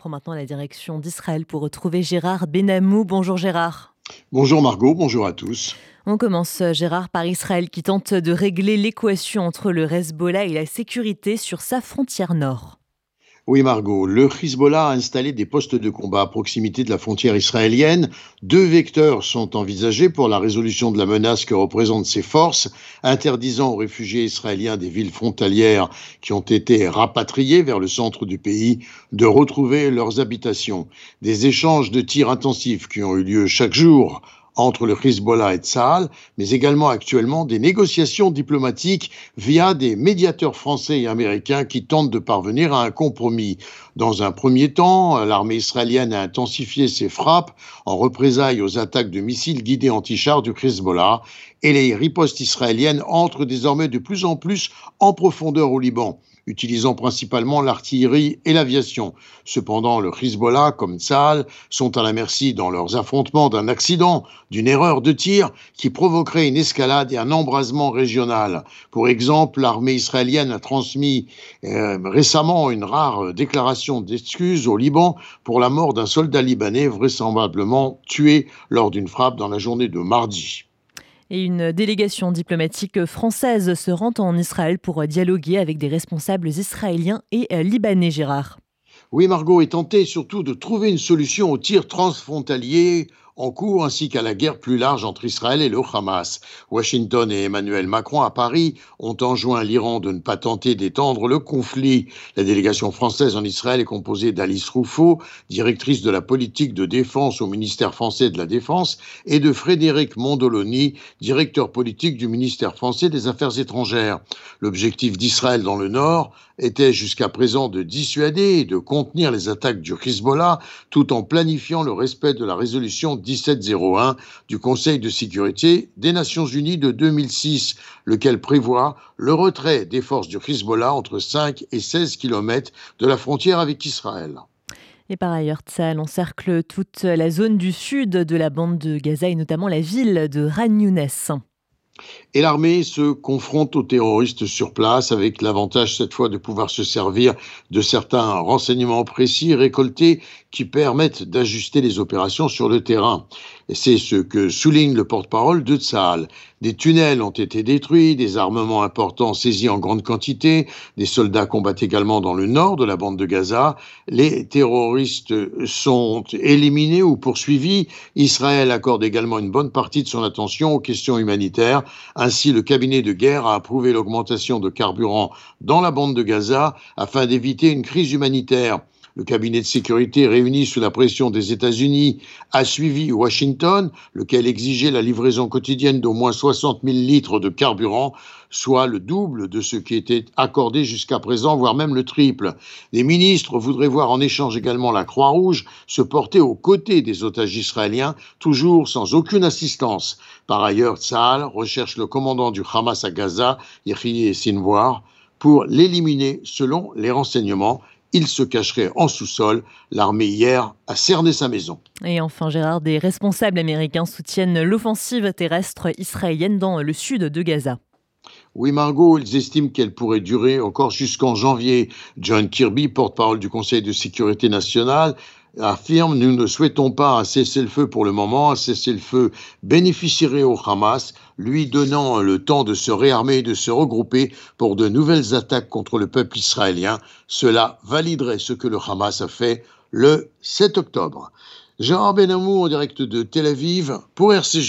prend maintenant la direction d'Israël pour retrouver Gérard Benamou. Bonjour Gérard. Bonjour Margot, bonjour à tous. On commence, Gérard, par Israël qui tente de régler l'équation entre le Hezbollah et la sécurité sur sa frontière nord. Oui, Margot, le Hezbollah a installé des postes de combat à proximité de la frontière israélienne. Deux vecteurs sont envisagés pour la résolution de la menace que représentent ces forces, interdisant aux réfugiés israéliens des villes frontalières qui ont été rapatriés vers le centre du pays de retrouver leurs habitations. Des échanges de tirs intensifs qui ont eu lieu chaque jour entre le Hezbollah et Tsahal, mais également actuellement des négociations diplomatiques via des médiateurs français et américains qui tentent de parvenir à un compromis. Dans un premier temps, l'armée israélienne a intensifié ses frappes en représailles aux attaques de missiles guidés anti-chars du Hezbollah et les ripostes israéliennes entrent désormais de plus en plus en profondeur au Liban utilisant principalement l'artillerie et l'aviation. Cependant, le Hezbollah, comme Tzal, sont à la merci dans leurs affrontements d'un accident, d'une erreur de tir qui provoquerait une escalade et un embrasement régional. Pour exemple, l'armée israélienne a transmis euh, récemment une rare déclaration d'excuses au Liban pour la mort d'un soldat libanais vraisemblablement tué lors d'une frappe dans la journée de mardi. Et une délégation diplomatique française se rend en Israël pour dialoguer avec des responsables israéliens et libanais, Gérard. Oui, Margot est tentée surtout de trouver une solution au tir transfrontalier en cours ainsi qu'à la guerre plus large entre Israël et le Hamas. Washington et Emmanuel Macron à Paris ont enjoint l'Iran de ne pas tenter d'étendre le conflit. La délégation française en Israël est composée d'Alice Rouffaut, directrice de la politique de défense au ministère français de la Défense, et de Frédéric Mondoloni, directeur politique du ministère français des Affaires étrangères. L'objectif d'Israël dans le Nord était jusqu'à présent de dissuader et de contenir les attaques du Hezbollah tout en planifiant le respect de la résolution 1701 du Conseil de sécurité des Nations Unies de 2006, lequel prévoit le retrait des forces du Hezbollah entre 5 et 16 kilomètres de la frontière avec Israël. Et par ailleurs, Tzal encercle toute la zone du sud de la bande de Gaza et notamment la ville de Ran et l'armée se confronte aux terroristes sur place avec l'avantage cette fois de pouvoir se servir de certains renseignements précis récoltés qui permettent d'ajuster les opérations sur le terrain. C'est ce que souligne le porte-parole de Tsahal. Des tunnels ont été détruits, des armements importants saisis en grande quantité, des soldats combattent également dans le nord de la bande de Gaza, les terroristes sont éliminés ou poursuivis, Israël accorde également une bonne partie de son attention aux questions humanitaires, ainsi le cabinet de guerre a approuvé l'augmentation de carburant dans la bande de Gaza afin d'éviter une crise humanitaire. Le cabinet de sécurité réuni sous la pression des États-Unis a suivi Washington, lequel exigeait la livraison quotidienne d'au moins 60 000 litres de carburant, soit le double de ce qui était accordé jusqu'à présent, voire même le triple. Les ministres voudraient voir en échange également la Croix-Rouge se porter aux côtés des otages israéliens, toujours sans aucune assistance. Par ailleurs, Tsahal recherche le commandant du Hamas à Gaza, Yahya Sinwar, pour l'éliminer selon les renseignements il se cacherait en sous-sol. L'armée hier a cerné sa maison. Et enfin, Gérard, des responsables américains soutiennent l'offensive terrestre israélienne dans le sud de Gaza. Oui, Margot, ils estiment qu'elle pourrait durer encore jusqu'en janvier. John Kirby, porte-parole du Conseil de sécurité nationale, affirme Nous ne souhaitons pas un cessez-le-feu pour le moment. Un cessez-le-feu bénéficierait au Hamas, lui donnant le temps de se réarmer et de se regrouper pour de nouvelles attaques contre le peuple israélien. Cela validerait ce que le Hamas a fait le 7 octobre. Jean Benamou en direct de Tel Aviv pour RCG.